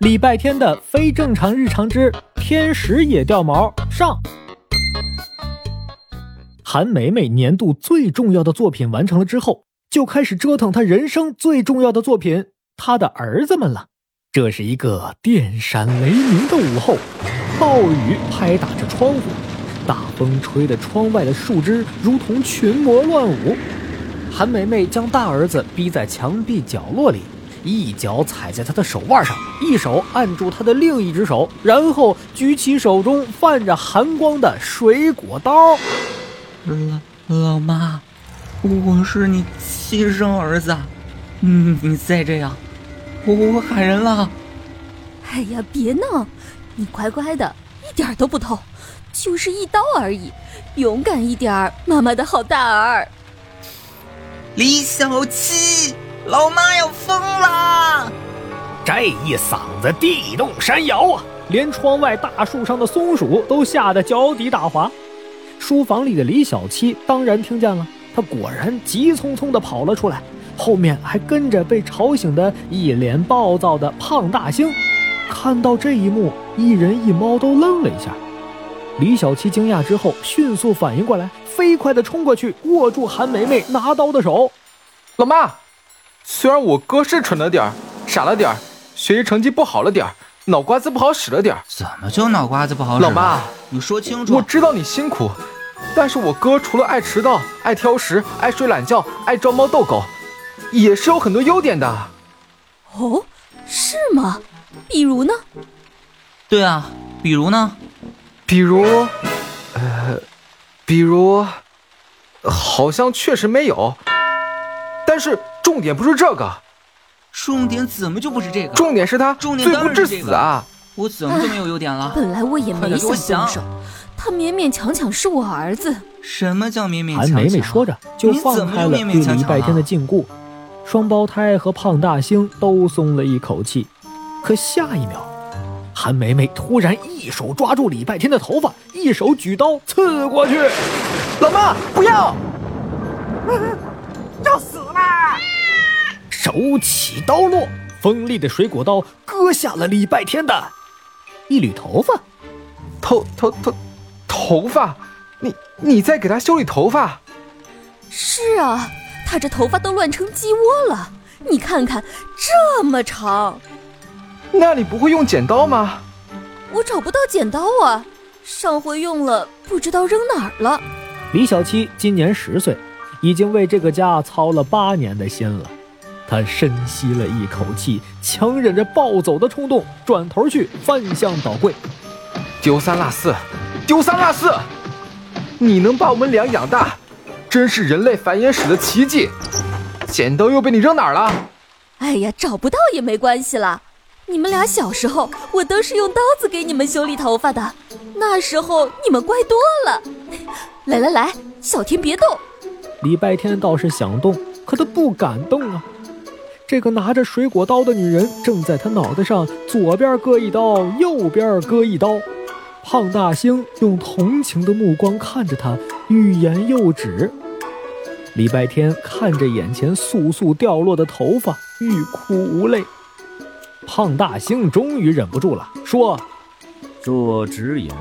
礼拜天的非正常日常之天使也掉毛上。韩梅梅年度最重要的作品完成了之后，就开始折腾她人生最重要的作品——她的儿子们了。这是一个电闪雷鸣的午后，暴雨拍打着窗户，大风吹得窗外的树枝如同群魔乱舞。韩梅梅将大儿子逼在墙壁角落里。一脚踩在他的手腕上，一手按住他的另一只手，然后举起手中泛着寒光的水果刀。老老妈，我是你亲生儿子，嗯，你再这样，我我喊人了。哎呀，别闹，你乖乖的，一点都不痛，就是一刀而已，勇敢一点，妈妈的好大儿。李小七。老妈要疯了！这一嗓子地动山摇啊，连窗外大树上的松鼠都吓得脚底打滑。书房里的李小七当然听见了，他果然急匆匆地跑了出来，后面还跟着被吵醒的一脸暴躁的胖大星。看到这一幕，一人一猫都愣了一下。李小七惊讶之后，迅速反应过来，飞快地冲过去，握住韩梅梅拿刀的手。老妈。虽然我哥是蠢了点儿，傻了点儿，学习成绩不好了点儿，脑瓜子不好使了点儿。怎么就脑瓜子不好使？老妈，你说清楚。我知道你辛苦，但是我哥除了爱迟到、爱挑食、爱睡懒觉、爱招猫逗狗，也是有很多优点的。哦，是吗？比如呢？对啊，比如呢？比如，呃，比如，好像确实没有，但是。重点不是这个，重点怎么就不是这个？重点是他罪不至死啊！我怎么就没有优点了？本来我也没想动手，他勉勉强强是我儿子。什么叫勉勉强强？韩梅梅说着就放开了对礼拜天的禁锢，双胞胎和胖大星都松了一口气。可下一秒，韩梅梅突然一手抓住礼拜天的头发，一手举刀刺过去。老妈，不要！手起刀落，锋利的水果刀割下了礼拜天的一缕头发。头头头头发，你你在给他修理头发？是啊，他这头发都乱成鸡窝了，你看看这么长。那你不会用剪刀吗？我找不到剪刀啊，上回用了，不知道扔哪儿了。李小七今年十岁，已经为这个家操了八年的心了。他深吸了一口气，强忍着暴走的冲动，转头去翻箱倒柜，丢三落四，丢三落四！你能把我们俩养大，真是人类繁衍史的奇迹。剪刀又被你扔哪儿了？哎呀，找不到也没关系了。你们俩小时候，我都是用刀子给你们修理头发的，那时候你们乖多了。来来来，小天别动。礼拜天倒是想动，可他不敢动啊。这个拿着水果刀的女人正在他脑袋上左边割一刀，右边割一刀。胖大星用同情的目光看着他，欲言又止。礼拜天看着眼前簌簌掉落的头发，欲哭无泪。胖大星终于忍不住了，说：“做直言，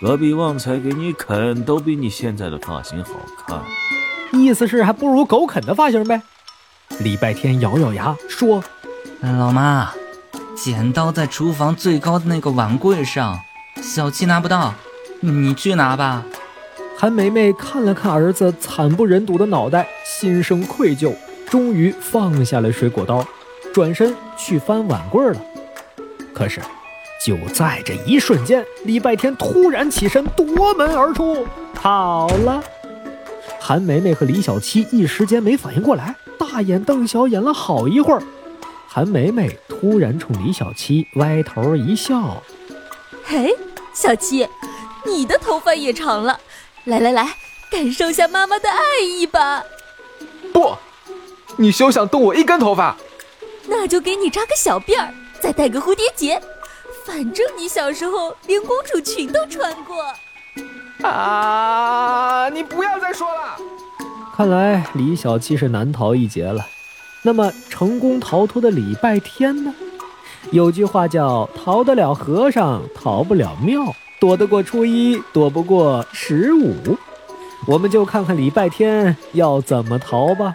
隔壁旺财给你啃都比你现在的发型好看。意思是还不如狗啃的发型呗。”礼拜天咬咬牙说：“老妈，剪刀在厨房最高的那个碗柜上，小七拿不到，你去拿吧。”韩梅梅看了看儿子惨不忍睹的脑袋，心生愧疚，终于放下了水果刀，转身去翻碗柜了。可是，就在这一瞬间，礼拜天突然起身夺门而出，跑了。韩梅梅和李小七一时间没反应过来。大眼瞪小眼了好一会儿，韩梅梅突然冲李小七歪头一笑：“嘿，小七，你的头发也长了，来来来，感受下妈妈的爱意吧。”“不，你休想动我一根头发。”“那就给你扎个小辫儿，再戴个蝴蝶结，反正你小时候连公主裙都穿过。”“啊，你不要再说了。”看来李小七是难逃一劫了。那么成功逃脱的礼拜天呢？有句话叫“逃得了和尚逃不了庙，躲得过初一躲不过十五”。我们就看看礼拜天要怎么逃吧。